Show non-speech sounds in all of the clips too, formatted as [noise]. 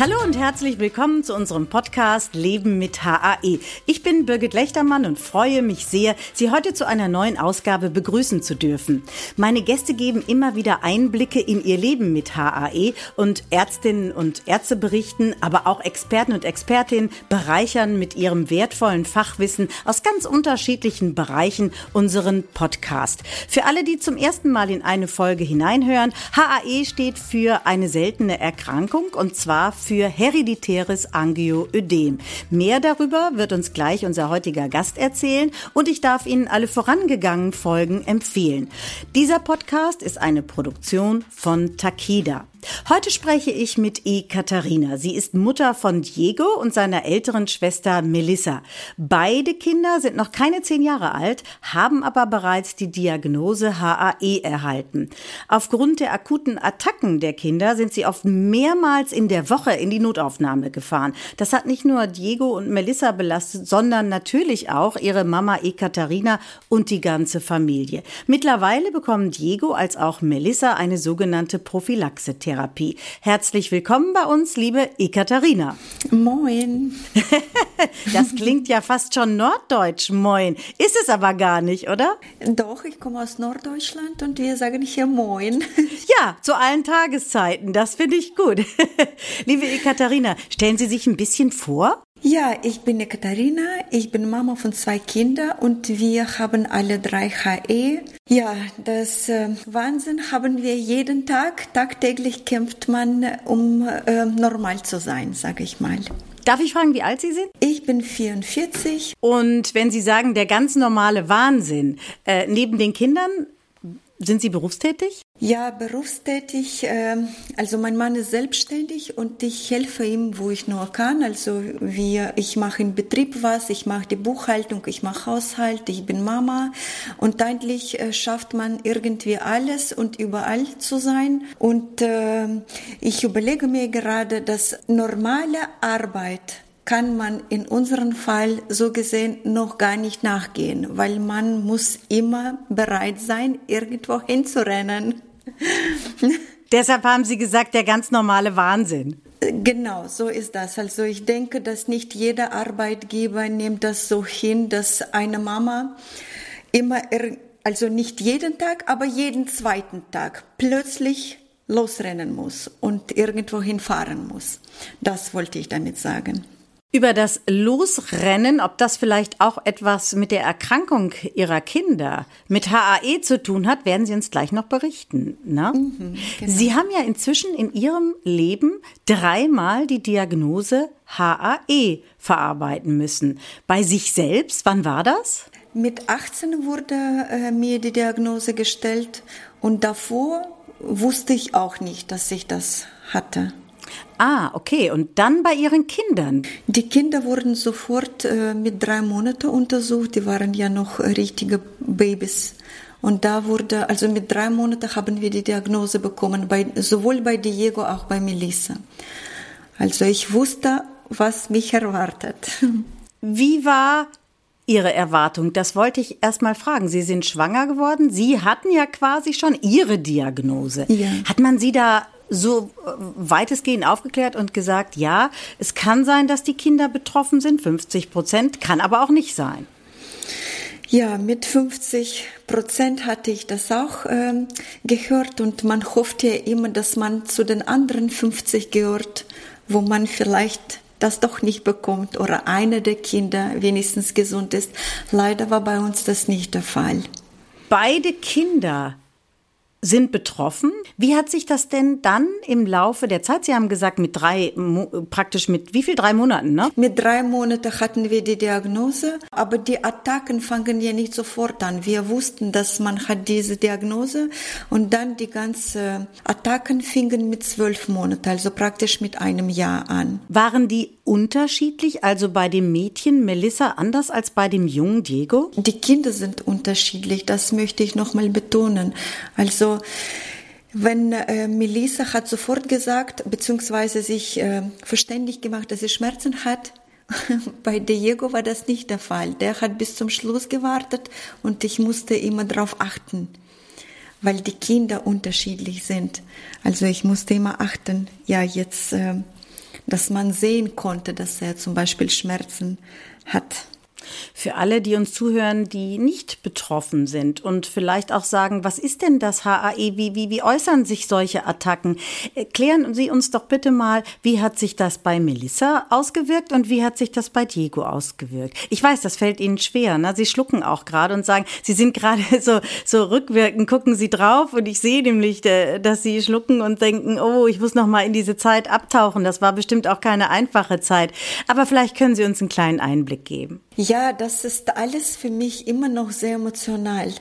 Hallo und herzlich willkommen zu unserem Podcast Leben mit HAE. Ich bin Birgit Lechtermann und freue mich sehr, Sie heute zu einer neuen Ausgabe begrüßen zu dürfen. Meine Gäste geben immer wieder Einblicke in ihr Leben mit HAE und Ärztinnen und Ärzte berichten, aber auch Experten und Expertinnen bereichern mit ihrem wertvollen Fachwissen aus ganz unterschiedlichen Bereichen unseren Podcast. Für alle, die zum ersten Mal in eine Folge hineinhören, HAE steht für eine seltene Erkrankung und zwar hereditäres Angioödem. Mehr darüber wird uns gleich unser heutiger Gast erzählen und ich darf Ihnen alle vorangegangenen Folgen empfehlen. Dieser Podcast ist eine Produktion von Takida. Heute spreche ich mit E. Katharina. Sie ist Mutter von Diego und seiner älteren Schwester Melissa. Beide Kinder sind noch keine zehn Jahre alt, haben aber bereits die Diagnose HAE erhalten. Aufgrund der akuten Attacken der Kinder sind sie oft mehrmals in der Woche in die Notaufnahme gefahren. Das hat nicht nur Diego und Melissa belastet, sondern natürlich auch ihre Mama E. Katharina und die ganze Familie. Mittlerweile bekommen Diego als auch Melissa eine sogenannte Prophylaxe. Therapie. Herzlich willkommen bei uns, liebe Ekaterina. Moin. [laughs] das klingt ja fast schon norddeutsch, moin. Ist es aber gar nicht, oder? Doch, ich komme aus Norddeutschland und wir sagen hier moin. [laughs] Ja, zu allen Tageszeiten. Das finde ich gut. [laughs] liebe Ekaterina, stellen Sie sich ein bisschen vor. Ja, ich bin Katharina, ich bin Mama von zwei Kindern und wir haben alle drei HE. Ja, das äh, Wahnsinn haben wir jeden Tag. Tagtäglich kämpft man, um äh, normal zu sein, sage ich mal. Darf ich fragen, wie alt Sie sind? Ich bin 44. Und wenn Sie sagen, der ganz normale Wahnsinn, äh, neben den Kindern, sind Sie berufstätig? Ja, berufstätig. Ähm, also mein Mann ist selbstständig und ich helfe ihm, wo ich nur kann. Also wir, ich mache im Betrieb was, ich mache die Buchhaltung, ich mache Haushalt, ich bin Mama. Und eigentlich äh, schafft man irgendwie alles und überall zu sein. Und äh, ich überlege mir gerade, dass normale Arbeit kann man in unserem Fall so gesehen noch gar nicht nachgehen, weil man muss immer bereit sein, irgendwo hinzurennen. [laughs] Deshalb haben Sie gesagt, der ganz normale Wahnsinn. Genau, so ist das. Also ich denke, dass nicht jeder Arbeitgeber nimmt das so hin, dass eine Mama immer, also nicht jeden Tag, aber jeden zweiten Tag plötzlich losrennen muss und irgendwo hinfahren muss. Das wollte ich damit sagen. Über das Losrennen, ob das vielleicht auch etwas mit der Erkrankung Ihrer Kinder, mit HAE zu tun hat, werden Sie uns gleich noch berichten. Ne? Mhm, genau. Sie haben ja inzwischen in Ihrem Leben dreimal die Diagnose HAE verarbeiten müssen. Bei sich selbst, wann war das? Mit 18 wurde äh, mir die Diagnose gestellt und davor wusste ich auch nicht, dass ich das hatte. Ah, okay. Und dann bei Ihren Kindern? Die Kinder wurden sofort äh, mit drei Monaten untersucht. Die waren ja noch richtige Babys. Und da wurde, also mit drei Monaten haben wir die Diagnose bekommen, bei, sowohl bei Diego als auch bei Melissa. Also ich wusste, was mich erwartet. [laughs] Wie war Ihre Erwartung? Das wollte ich erst mal fragen. Sie sind schwanger geworden. Sie hatten ja quasi schon Ihre Diagnose. Ja. Hat man Sie da so äh, weitestgehend aufgeklärt und gesagt, ja, es kann sein, dass die Kinder betroffen sind, 50 Prozent, kann aber auch nicht sein. Ja, mit 50 Prozent hatte ich das auch ähm, gehört und man hofft ja immer, dass man zu den anderen 50 gehört, wo man vielleicht das doch nicht bekommt oder eine der Kinder wenigstens gesund ist. Leider war bei uns das nicht der Fall. Beide Kinder sind betroffen. Wie hat sich das denn dann im Laufe der Zeit, Sie haben gesagt, mit drei, praktisch mit wie viel? Drei Monaten, ne? Mit drei Monaten hatten wir die Diagnose, aber die Attacken fangen ja nicht sofort an. Wir wussten, dass man hat diese Diagnose und dann die ganzen Attacken fingen mit zwölf Monaten, also praktisch mit einem Jahr an. Waren die unterschiedlich, also bei dem Mädchen Melissa anders als bei dem jungen Diego? Die Kinder sind unterschiedlich, das möchte ich nochmal betonen. Also wenn äh, Melissa hat sofort gesagt, beziehungsweise sich äh, verständlich gemacht, dass sie Schmerzen hat. [laughs] Bei Diego war das nicht der Fall. Der hat bis zum Schluss gewartet und ich musste immer darauf achten, weil die Kinder unterschiedlich sind. Also ich musste immer achten, ja jetzt, äh, dass man sehen konnte, dass er zum Beispiel Schmerzen hat. Für alle, die uns zuhören, die nicht betroffen sind und vielleicht auch sagen, was ist denn das HAE? Wie, wie, wie äußern sich solche Attacken? Erklären Sie uns doch bitte mal, wie hat sich das bei Melissa ausgewirkt und wie hat sich das bei Diego ausgewirkt? Ich weiß, das fällt Ihnen schwer. Ne? Sie schlucken auch gerade und sagen, Sie sind gerade [laughs] so, so rückwirkend, gucken Sie drauf und ich sehe nämlich, äh, dass Sie schlucken und denken, oh, ich muss noch mal in diese Zeit abtauchen. Das war bestimmt auch keine einfache Zeit. Aber vielleicht können Sie uns einen kleinen Einblick geben. Ja, das ist alles für mich immer noch sehr emotional.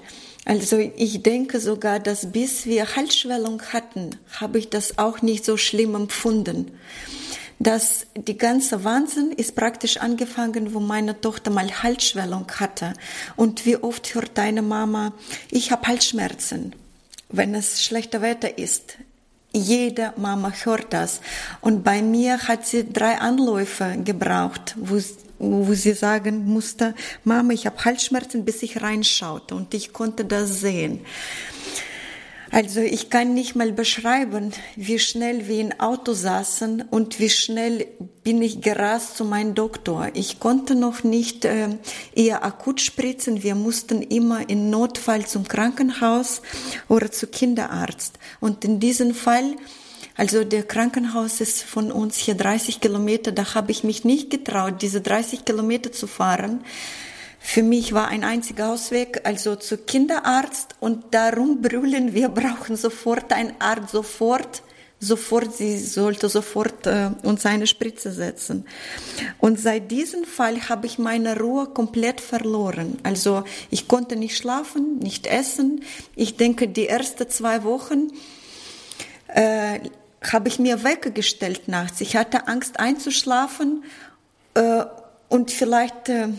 Also ich denke sogar, dass bis wir Halsschwellung hatten, habe ich das auch nicht so schlimm empfunden. Das, die ganze Wahnsinn ist praktisch angefangen, wo meine Tochter mal Halsschwellung hatte. Und wie oft hört deine Mama, ich habe Halsschmerzen, wenn es schlechter Wetter ist. Jede Mama hört das. Und bei mir hat sie drei Anläufe gebraucht, wo wo sie sagen musste, Mama, ich habe Halsschmerzen, bis ich reinschaute und ich konnte das sehen. Also ich kann nicht mal beschreiben, wie schnell wir im Auto saßen und wie schnell bin ich gerast zu meinem Doktor. Ich konnte noch nicht äh, eher akut spritzen. Wir mussten immer in Notfall zum Krankenhaus oder zu Kinderarzt. Und in diesem Fall also der Krankenhaus ist von uns hier 30 Kilometer. Da habe ich mich nicht getraut, diese 30 Kilometer zu fahren. Für mich war ein einziger Ausweg, also zu Kinderarzt und darum brüllen, wir [laughs] brauchen sofort einen Arzt, sofort, sofort, sie sollte sofort äh, uns eine Spritze setzen. Und seit diesem Fall habe ich meine Ruhe komplett verloren. Also ich konnte nicht schlafen, nicht essen. Ich denke, die ersten zwei Wochen äh, habe ich mir weggestellt nachts. Ich hatte Angst einzuschlafen äh, und vielleicht äh,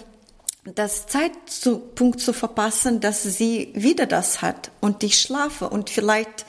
das Zeitpunkt zu verpassen, dass sie wieder das hat und ich schlafe und vielleicht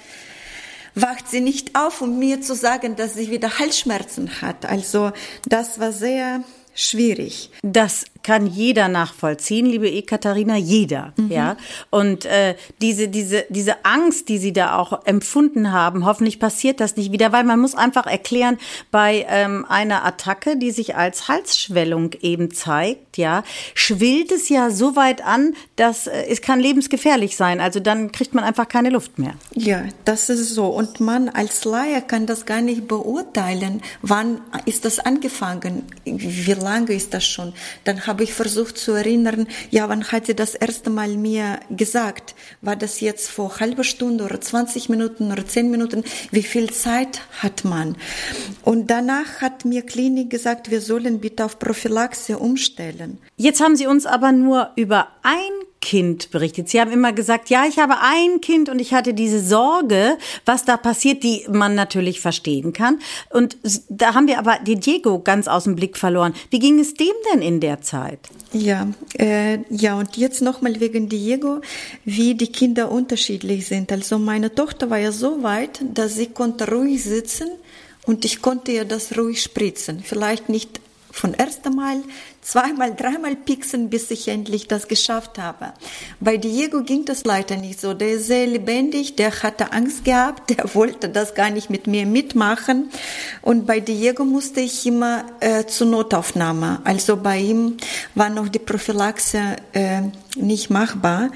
wacht sie nicht auf, um mir zu sagen, dass sie wieder Halsschmerzen hat. Also das war sehr schwierig. Das kann jeder nachvollziehen, liebe Ekaterina, jeder, mhm. ja. Und äh, diese diese diese Angst, die Sie da auch empfunden haben, hoffentlich passiert das nicht wieder, weil man muss einfach erklären, bei ähm, einer Attacke, die sich als Halsschwellung eben zeigt, ja, schwillt es ja so weit an, dass äh, es kann lebensgefährlich sein. Also dann kriegt man einfach keine Luft mehr. Ja, das ist so. Und man als Laie kann das gar nicht beurteilen. Wann ist das angefangen? Wie lange ist das schon? Dann habe ich versucht zu erinnern, ja, wann hat sie das erste Mal mir gesagt? War das jetzt vor halber Stunde oder 20 Minuten oder 10 Minuten? Wie viel Zeit hat man? Und danach hat mir Klinik gesagt, wir sollen bitte auf Prophylaxe umstellen. Jetzt haben Sie uns aber nur über ein Kind berichtet. Sie haben immer gesagt, ja, ich habe ein Kind und ich hatte diese Sorge, was da passiert, die man natürlich verstehen kann. Und da haben wir aber den Diego ganz aus dem Blick verloren. Wie ging es dem denn in der Zeit? Ja, äh, ja, und jetzt nochmal wegen Diego, wie die Kinder unterschiedlich sind. Also meine Tochter war ja so weit, dass sie konnte ruhig sitzen und ich konnte ihr das ruhig spritzen. Vielleicht nicht von erstem Mal, zweimal, dreimal pixen, bis ich endlich das geschafft habe. Bei Diego ging das leider nicht so. Der ist sehr lebendig, der hatte Angst gehabt, der [laughs] wollte das gar nicht mit mir mitmachen. Und bei Diego musste ich immer äh, zur Notaufnahme. Also bei ihm war noch die Prophylaxe äh, nicht machbar.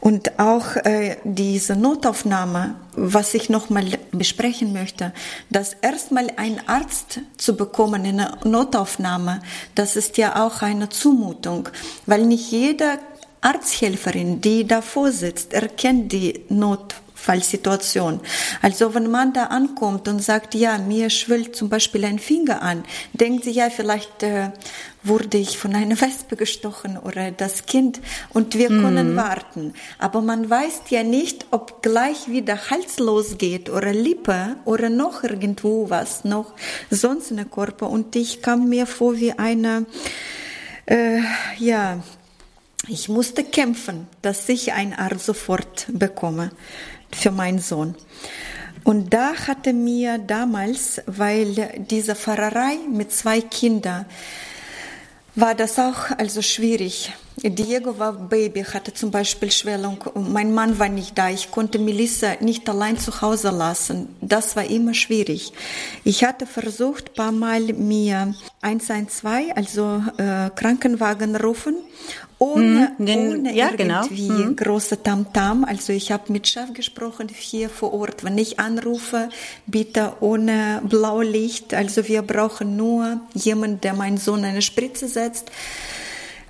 Und auch äh, diese Notaufnahme, was ich nochmal besprechen möchte, dass erstmal ein Arzt zu bekommen in einer Notaufnahme, das ist ja auch eine Zumutung, weil nicht jeder Arzthelferin, die davor sitzt, erkennt die Not Fallsituation. Also wenn man da ankommt und sagt, ja, mir schwillt zum Beispiel ein Finger an, denkt sie, ja, vielleicht äh, wurde ich von einer [laughs] Wespe gestochen oder das Kind und wir mhm. können warten. Aber man weiß ja nicht, ob gleich wieder Hals losgeht oder Lippe oder noch irgendwo was, noch sonst in der Körper. Und ich kam mir vor wie eine, äh, ja, ich musste kämpfen, dass ich ein Arzt sofort bekomme für meinen Sohn. Und da hatte mir damals, weil diese Pfarrerei mit zwei Kindern, war das auch also schwierig. Diego war Baby, hatte zum Beispiel Schwellung. Mein Mann war nicht da. Ich konnte Melissa nicht allein zu Hause lassen. Das war immer schwierig. Ich hatte versucht, paar Mal mir 112, also äh, Krankenwagen rufen ohne, mhm, den, ohne ja, genau. irgendwie genau. mhm. große Tamtam. Also ich habe mit Chef gesprochen hier vor Ort. Wenn ich anrufe, bitte ohne Blaulicht. Also wir brauchen nur jemanden, der meinen Sohn eine Spritze setzt.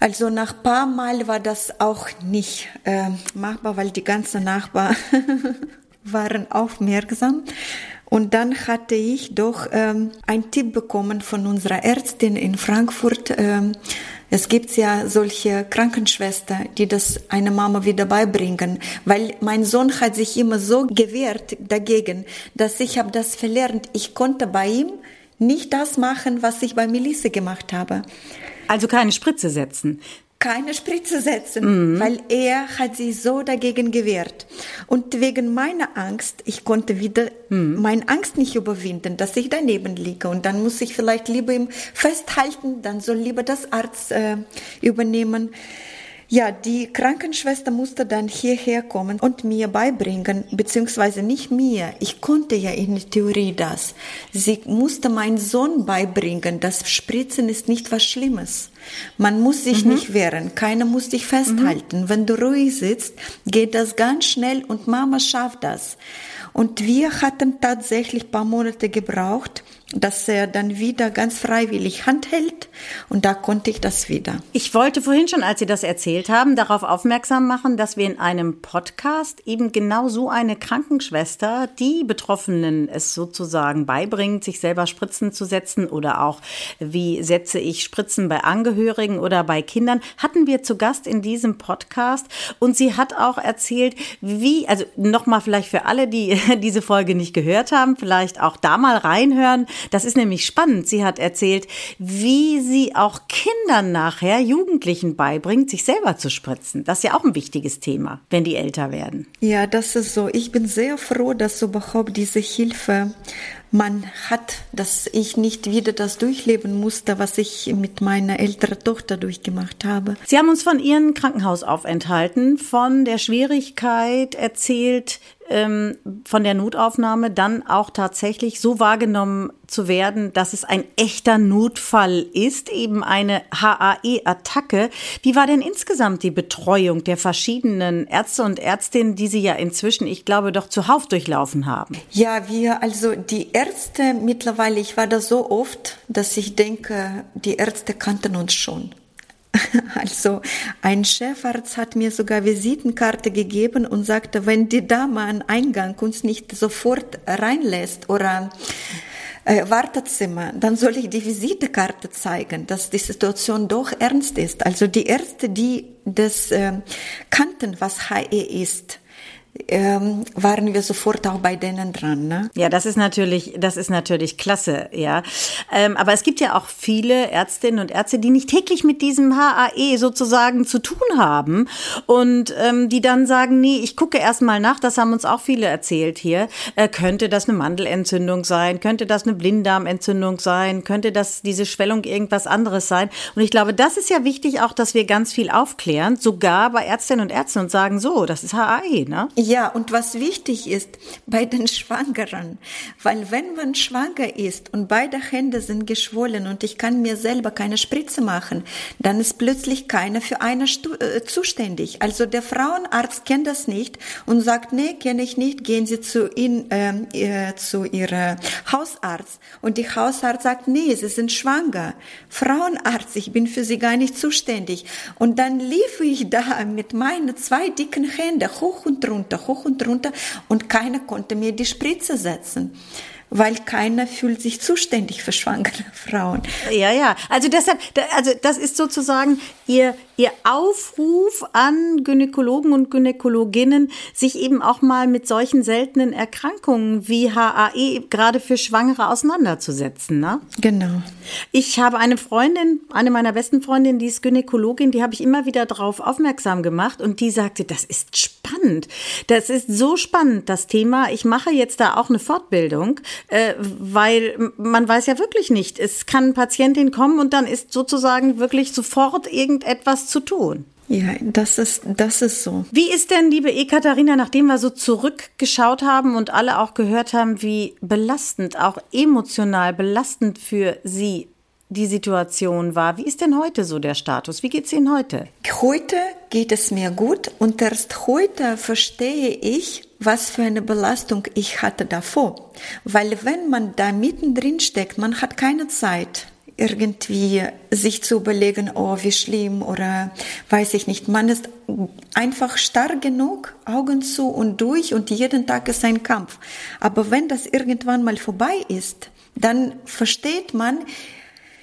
Also nach paar Mal war das auch nicht äh, machbar, weil die ganzen Nachbarn [laughs] waren aufmerksam. Und dann hatte ich doch ähm, einen Tipp bekommen von unserer Ärztin in Frankfurt. Ähm, es gibt ja solche Krankenschwestern, die das einer Mama wieder beibringen, weil mein Sohn hat sich immer so gewehrt dagegen, dass ich habe das verlernt. Ich konnte bei ihm nicht das machen, was ich bei Melisse gemacht habe. Also keine Spritze setzen keine Spritze setzen, mhm. weil er hat sich so dagegen gewehrt. Und wegen meiner Angst, ich konnte wieder mhm. meine Angst nicht überwinden, dass ich daneben liege. Und dann muss ich vielleicht lieber ihm festhalten, dann soll lieber das Arzt äh, übernehmen. Ja, die Krankenschwester musste dann hierher kommen und mir beibringen, beziehungsweise nicht mir. Ich konnte ja in der Theorie das. Sie musste meinen Sohn beibringen, das Spritzen ist nicht was Schlimmes. Man muss sich mhm. nicht wehren, keiner muss dich festhalten. Mhm. Wenn du ruhig sitzt, geht das ganz schnell und Mama schafft das. Und wir hatten tatsächlich paar Monate gebraucht, dass er dann wieder ganz freiwillig Hand hält und da konnte ich das wieder. Ich wollte vorhin schon, als Sie das erzählt haben, darauf aufmerksam machen, dass wir in einem Podcast eben genau so eine Krankenschwester, die Betroffenen es sozusagen beibringt, sich selber Spritzen zu setzen oder auch wie setze ich Spritzen bei Angehörigen oder bei Kindern, hatten wir zu Gast in diesem Podcast und sie hat auch erzählt, wie, also nochmal vielleicht für alle, die [laughs] diese Folge nicht gehört haben, vielleicht auch da mal reinhören, das ist nämlich spannend. Sie hat erzählt, wie sie auch Kindern nachher, Jugendlichen beibringt, sich selber zu spritzen. Das ist ja auch ein wichtiges Thema, wenn die älter werden. Ja, das ist so. Ich bin sehr froh, dass überhaupt diese Hilfe man hat, dass ich nicht wieder das durchleben musste, was ich mit meiner älteren Tochter durchgemacht habe. Sie haben uns von Ihren Krankenhausaufenthalten, von der Schwierigkeit erzählt, ähm, von der Notaufnahme dann auch tatsächlich so wahrgenommen zu werden, dass es ein echter Notfall ist, eben eine HAE-Attacke. Wie war denn insgesamt die Betreuung der verschiedenen Ärzte und Ärztinnen, die Sie ja inzwischen, ich glaube, doch zuhauf durchlaufen haben? Ja, wir, also die Ärzte mittlerweile, ich war da so oft, dass ich denke, die Ärzte kannten uns schon. [laughs] Also ein Chefarzt hat mir sogar Visitenkarte gegeben und sagte, wenn die Dame am Eingang uns nicht sofort reinlässt oder äh, Wartezimmer, dann soll ich die Visitekarte zeigen, dass die Situation doch ernst ist. Also die Ärzte, die das äh, kannten, was HE ist, ähm, waren wir sofort auch bei denen dran. Ne? Ja, das ist natürlich, das ist natürlich klasse, ja. Ähm, aber es gibt ja auch viele Ärztinnen und Ärzte, die nicht täglich mit diesem HAE sozusagen zu tun haben und ähm, die dann sagen, nee, ich gucke erst mal nach. Das haben uns auch viele erzählt hier. Äh, könnte das eine Mandelentzündung sein? Könnte das eine Blinddarmentzündung sein? Könnte das diese Schwellung irgendwas anderes sein? Und ich glaube, das ist ja wichtig auch, dass wir ganz viel aufklären, sogar bei Ärztinnen und Ärzten und sagen, so, das ist HAE, ne? Ja, und was wichtig ist bei den Schwangeren, weil wenn man schwanger ist und beide Hände sind geschwollen und ich kann mir selber keine Spritze machen, dann ist plötzlich keiner für eine äh, zuständig. Also der Frauenarzt kennt das nicht und sagt, nee, kenne ich nicht, gehen Sie zu, ihn, ähm, äh, zu Ihrer Hausarzt. Und die Hausarzt sagt, nee, Sie sind schwanger. Frauenarzt, ich bin für Sie gar nicht zuständig. Und dann lief ich da mit meinen zwei dicken Händen hoch und runter Hoch und runter und keiner konnte mir die Spritze setzen weil keiner fühlt sich zuständig für schwangere Frauen. Ja, ja. Also deshalb, also das ist sozusagen ihr, ihr Aufruf an Gynäkologen und Gynäkologinnen, sich eben auch mal mit solchen seltenen Erkrankungen wie HAE gerade für Schwangere auseinanderzusetzen. Ne? Genau. Ich habe eine Freundin, eine meiner besten Freundinnen, die ist Gynäkologin, die habe ich immer wieder darauf aufmerksam gemacht und die sagte, das ist spannend. Das ist so spannend, das Thema. Ich mache jetzt da auch eine Fortbildung äh, weil man weiß ja wirklich nicht. Es kann eine Patientin kommen und dann ist sozusagen wirklich sofort irgendetwas zu tun. Ja, das ist, das ist so. Wie ist denn, liebe Ekaterina, nachdem wir so zurückgeschaut haben und alle auch gehört haben, wie belastend, auch emotional belastend für Sie die Situation war. Wie ist denn heute so der Status? Wie geht es Ihnen heute? Heute geht es mir gut und erst heute verstehe ich, was für eine Belastung ich hatte davor. Weil wenn man da mittendrin steckt, man hat keine Zeit irgendwie sich zu überlegen, oh, wie schlimm oder weiß ich nicht. Man ist einfach stark genug, Augen zu und durch und jeden Tag ist ein Kampf. Aber wenn das irgendwann mal vorbei ist, dann versteht man,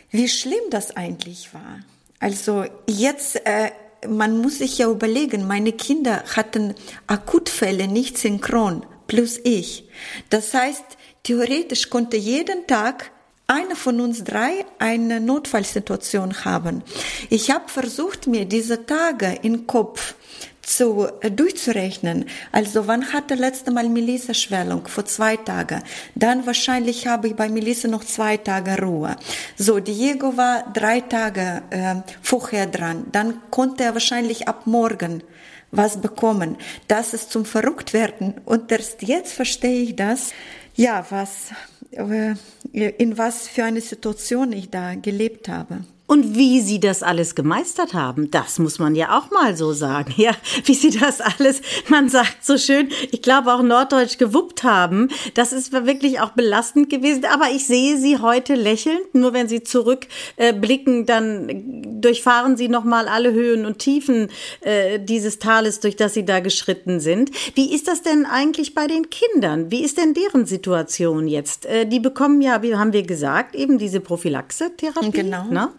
wie schlimm das eigentlich war. Also jetzt, äh, man muss sich ja überlegen, meine Kinder hatten Akutfälle nicht synchron, plus ich. Das heißt, theoretisch konnte jeden Tag einer von uns drei eine Notfallsituation haben. Ich habe versucht, mir diese Tage im Kopf zu, äh, durchzurechnen. Also wann hatte letzte Mal Melissa Schwellung? Vor zwei Tagen. Dann wahrscheinlich habe ich bei Melissa noch zwei Tage Ruhe. So, Diego war drei Tage äh, vorher dran. Dann konnte er wahrscheinlich ab morgen was bekommen. Das ist zum Verrücktwerden. Und erst jetzt verstehe ich das. Ja, was, in was für eine Situation ich da gelebt habe. Und wie sie das alles gemeistert haben, das muss man ja auch mal so sagen. [laughs] Ja, wie sie das alles, man sagt so schön, ich glaube auch norddeutsch gewuppt haben. Das ist wirklich auch belastend gewesen. Aber ich sehe sie heute lächelnd. Nur wenn sie zurückblicken, äh, dann durchfahren sie nochmal alle Höhen und Tiefen äh, dieses Tales, durch das sie da geschritten sind. Wie ist das denn eigentlich bei den Kindern? Wie ist denn deren Situation jetzt? Äh, die bekommen ja, wie haben wir gesagt, eben diese Prophylaxe-Therapie. Genau. Ne?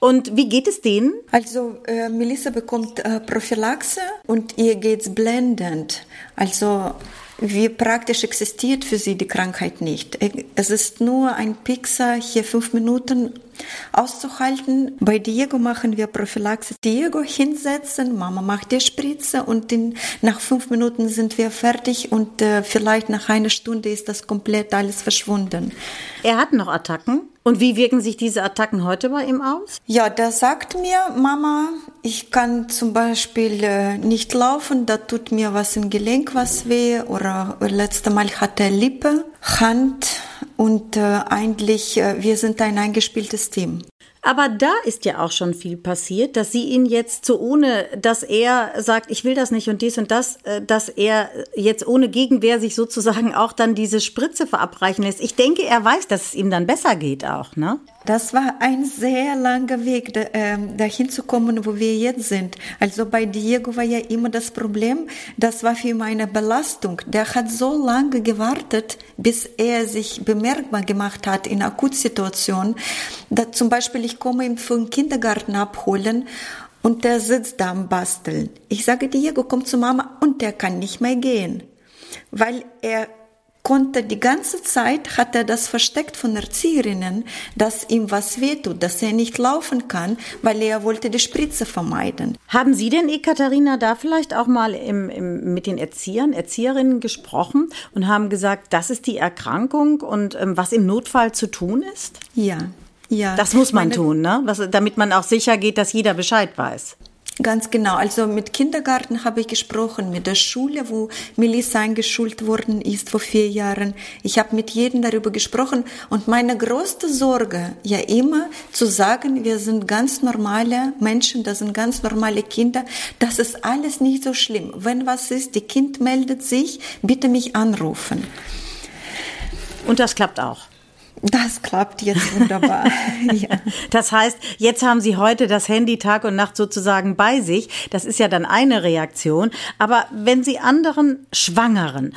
Und wie geht es denen? Also äh, Melissa bekommt äh, Prophylaxe und ihr geht's blendend. Also wie praktisch existiert für sie die Krankheit nicht. Es ist nur ein Pixar, hier fünf Minuten auszuhalten. Bei Diego machen wir Prophylaxe. Diego hinsetzen, Mama macht die Spritze und in, nach fünf Minuten sind wir fertig und äh, vielleicht nach einer Stunde ist das komplett alles verschwunden. Er hat noch Attacken? Und wie wirken sich diese Attacken heute bei ihm aus? Ja, der sagt mir, Mama, ich kann zum Beispiel äh, nicht laufen, da tut mir was im Gelenk was weh oder letzte Mal hat er Lippe, Hand und äh, eigentlich, äh, wir sind ein eingespieltes Team. Aber da ist ja auch schon viel passiert, dass sie ihn jetzt so ohne, dass er sagt, ich will das nicht und dies und das, äh, dass er jetzt ohne Gegenwehr sich sozusagen auch dann diese Spritze verabreichen lässt. Ich denke, er weiß, dass es ihm dann besser geht auch, ne? Das war ein sehr langer Weg, äh, dahin zu kommen, wo wir jetzt sind. Also bei Diego war ja immer das Problem, das war für ihn eine Belastung. Der hat so lange gewartet, bis er sich bemerkbar gemacht hat in Akutsituationen. Da zum Beispiel, ich komme ihn vom Kindergarten abholen und der sitzt da am Basteln. Ich sage, Diego, komm zu Mama und der kann nicht mehr gehen, weil er konnte die ganze Zeit, hat er das versteckt von Erzieherinnen, dass ihm was wehtut, dass er nicht laufen kann, weil er wollte die Spritze vermeiden. Haben Sie denn, Ekaterina, da vielleicht auch mal im, im, mit den Erziehern, Erzieherinnen gesprochen und haben gesagt, das ist die Erkrankung und ähm, was im Notfall zu tun ist? Ja. Ja, das muss man tun, ne? Was, damit man auch sicher geht, dass jeder Bescheid weiß. Ganz genau. Also mit Kindergarten habe ich gesprochen, mit der Schule, wo Melissa eingeschult worden ist vor vier Jahren. Ich habe mit jedem darüber gesprochen und meine größte Sorge, ja immer zu sagen, wir sind ganz normale Menschen, das sind ganz normale Kinder, das ist alles nicht so schlimm. Wenn was ist, die Kind meldet sich, bitte mich anrufen. Und das klappt auch. Das klappt jetzt wunderbar. [laughs] [laughs] ja. Das heißt, jetzt haben Sie heute das Handy Tag und Nacht sozusagen bei sich. Das ist ja dann eine Reaktion. Aber wenn Sie anderen Schwangeren,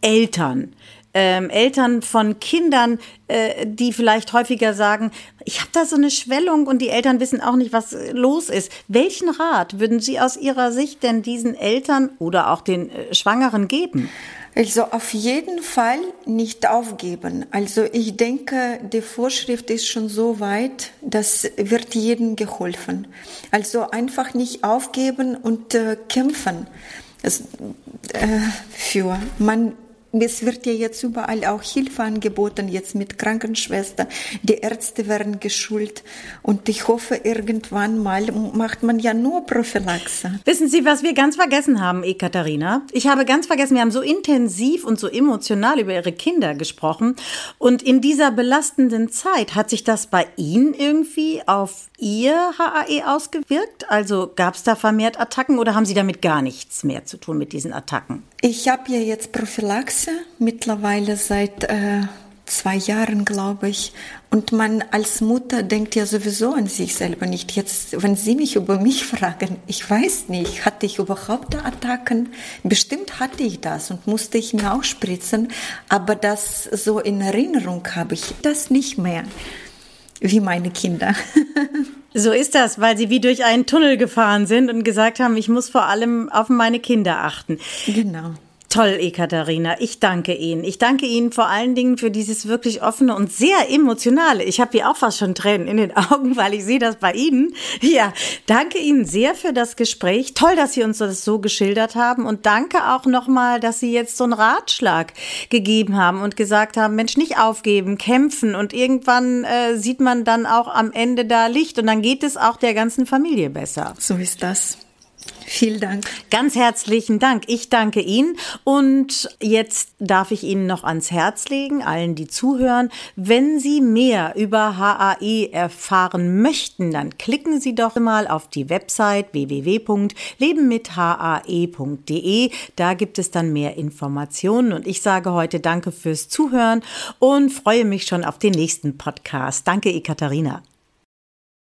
Eltern, ähm, Eltern von Kindern, äh, die vielleicht häufiger sagen, ich habe da so eine Schwellung und die Eltern wissen auch nicht, was los ist. Welchen Rat würden Sie aus Ihrer Sicht denn diesen Eltern oder auch den äh, Schwangeren geben? Also auf jeden Fall nicht aufgeben. Also ich denke, die Vorschrift ist schon so weit, dass wird jedem geholfen. Also einfach nicht aufgeben und äh, kämpfen. Das, äh, für man es wird ja jetzt überall auch Hilfe angeboten, jetzt mit Krankenschwestern. Die Ärzte werden geschult. Und ich hoffe, irgendwann mal macht man ja nur Prophylaxe. Wissen Sie, was wir ganz vergessen haben, Ekaterina? Ich habe ganz vergessen, wir haben so intensiv und so emotional über Ihre Kinder gesprochen. Und in dieser belastenden Zeit hat sich das bei Ihnen irgendwie auf Ihr HAE ausgewirkt? Also gab es da vermehrt Attacken oder haben Sie damit gar nichts mehr zu tun mit diesen Attacken? Ich habe ja jetzt Prophylaxe mittlerweile seit äh, zwei Jahren, glaube ich. Und man als Mutter denkt ja sowieso an sich selber nicht. Jetzt, wenn Sie mich über mich [laughs] fragen, ich weiß nicht, hatte ich überhaupt Attacken? Bestimmt hatte ich das und musste ich mir auch spritzen. Aber das so in Erinnerung habe ich das nicht mehr wie meine Kinder. [laughs] So ist das, weil sie wie durch einen Tunnel gefahren sind und gesagt haben, ich muss vor allem auf meine Kinder achten. Genau. Toll, Ekaterina. Ich danke Ihnen. Ich danke Ihnen vor allen Dingen für dieses wirklich offene und sehr emotionale. Ich habe hier auch fast schon Tränen in den [laughs] Augen, weil ich sehe das bei Ihnen. Ja, danke Ihnen sehr für das Gespräch. Toll, dass Sie uns das so geschildert haben und danke auch nochmal, dass Sie jetzt so einen Ratschlag gegeben haben und gesagt haben, Mensch, nicht aufgeben, kämpfen und irgendwann äh, sieht man dann auch am Ende da Licht und dann geht es auch der ganzen Familie besser. So ist das. Vielen Dank. Ganz herzlichen Dank. Ich danke Ihnen. Und jetzt darf ich Ihnen noch ans Herz legen, allen, die zuhören, wenn Sie mehr über HAE erfahren möchten, dann klicken Sie doch mal auf die Website www.lebenmithae.de. Da gibt es dann mehr Informationen. Und ich sage heute Danke fürs Zuhören und freue mich schon auf den nächsten Podcast. Danke, Ekaterina.